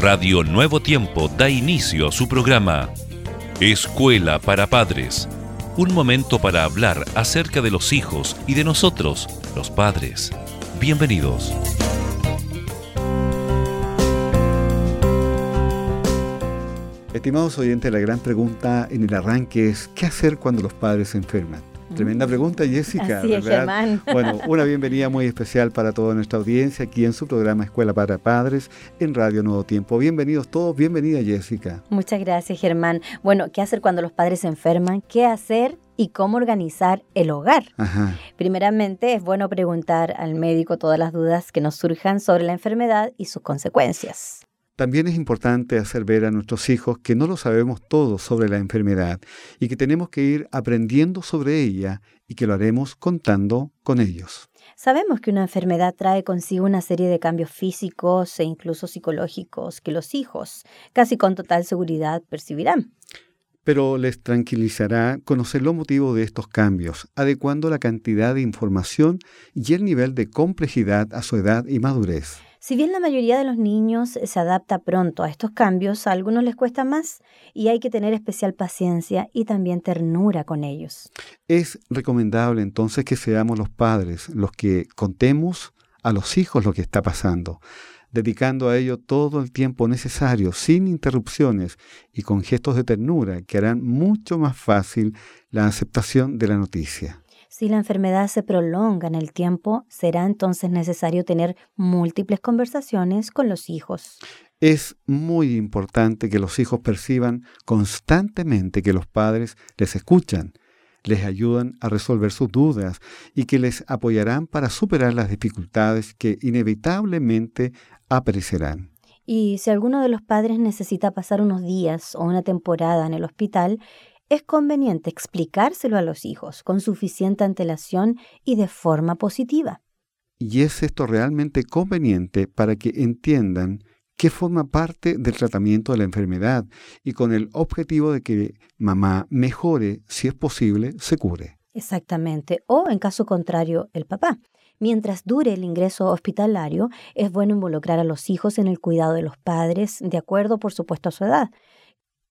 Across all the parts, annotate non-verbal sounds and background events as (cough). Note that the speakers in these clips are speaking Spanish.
Radio Nuevo Tiempo da inicio a su programa Escuela para Padres. Un momento para hablar acerca de los hijos y de nosotros, los padres. Bienvenidos. Estimados oyentes, la gran pregunta en el arranque es, ¿qué hacer cuando los padres se enferman? Tremenda mm. pregunta, Jessica. Así es, Germán. (laughs) Bueno, una bienvenida muy especial para toda nuestra audiencia aquí en su programa Escuela para Padres en Radio Nuevo Tiempo. Bienvenidos todos, bienvenida Jessica. Muchas gracias, Germán. Bueno, ¿qué hacer cuando los padres se enferman? ¿Qué hacer y cómo organizar el hogar. Primeramente, es bueno preguntar al médico todas las dudas que nos surjan sobre la enfermedad y sus consecuencias. También es importante hacer ver a nuestros hijos que no lo sabemos todo sobre la enfermedad y que tenemos que ir aprendiendo sobre ella y que lo haremos contando con ellos. Sabemos que una enfermedad trae consigo una serie de cambios físicos e incluso psicológicos que los hijos, casi con total seguridad, percibirán. Pero les tranquilizará conocer los motivos de estos cambios, adecuando la cantidad de información y el nivel de complejidad a su edad y madurez. Si bien la mayoría de los niños se adapta pronto a estos cambios, a algunos les cuesta más y hay que tener especial paciencia y también ternura con ellos. Es recomendable entonces que seamos los padres los que contemos a los hijos lo que está pasando, dedicando a ello todo el tiempo necesario, sin interrupciones y con gestos de ternura que harán mucho más fácil la aceptación de la noticia. Si la enfermedad se prolonga en el tiempo, será entonces necesario tener múltiples conversaciones con los hijos. Es muy importante que los hijos perciban constantemente que los padres les escuchan, les ayudan a resolver sus dudas y que les apoyarán para superar las dificultades que inevitablemente aparecerán. Y si alguno de los padres necesita pasar unos días o una temporada en el hospital, es conveniente explicárselo a los hijos con suficiente antelación y de forma positiva. Y es esto realmente conveniente para que entiendan que forma parte del tratamiento de la enfermedad y con el objetivo de que mamá mejore, si es posible, se cure. Exactamente, o en caso contrario, el papá. Mientras dure el ingreso hospitalario, es bueno involucrar a los hijos en el cuidado de los padres, de acuerdo, por supuesto, a su edad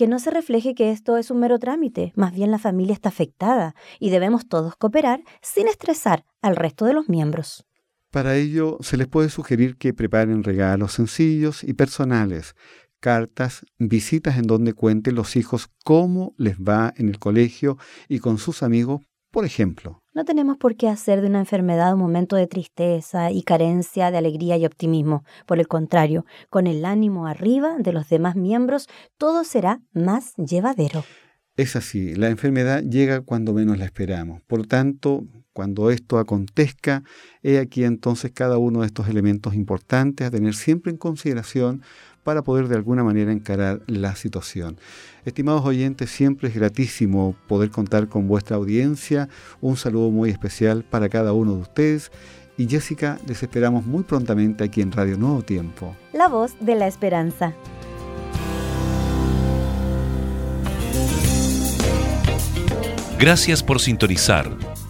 que no se refleje que esto es un mero trámite, más bien la familia está afectada y debemos todos cooperar sin estresar al resto de los miembros. Para ello, se les puede sugerir que preparen regalos sencillos y personales, cartas, visitas en donde cuenten los hijos cómo les va en el colegio y con sus amigos, por ejemplo. No tenemos por qué hacer de una enfermedad un momento de tristeza y carencia de alegría y optimismo. Por el contrario, con el ánimo arriba de los demás miembros, todo será más llevadero. Es así, la enfermedad llega cuando menos la esperamos. Por tanto, cuando esto acontezca, he aquí entonces cada uno de estos elementos importantes a tener siempre en consideración para poder de alguna manera encarar la situación. Estimados oyentes, siempre es gratísimo poder contar con vuestra audiencia. Un saludo muy especial para cada uno de ustedes. Y Jessica, les esperamos muy prontamente aquí en Radio Nuevo Tiempo. La voz de la esperanza. Gracias por sintonizar.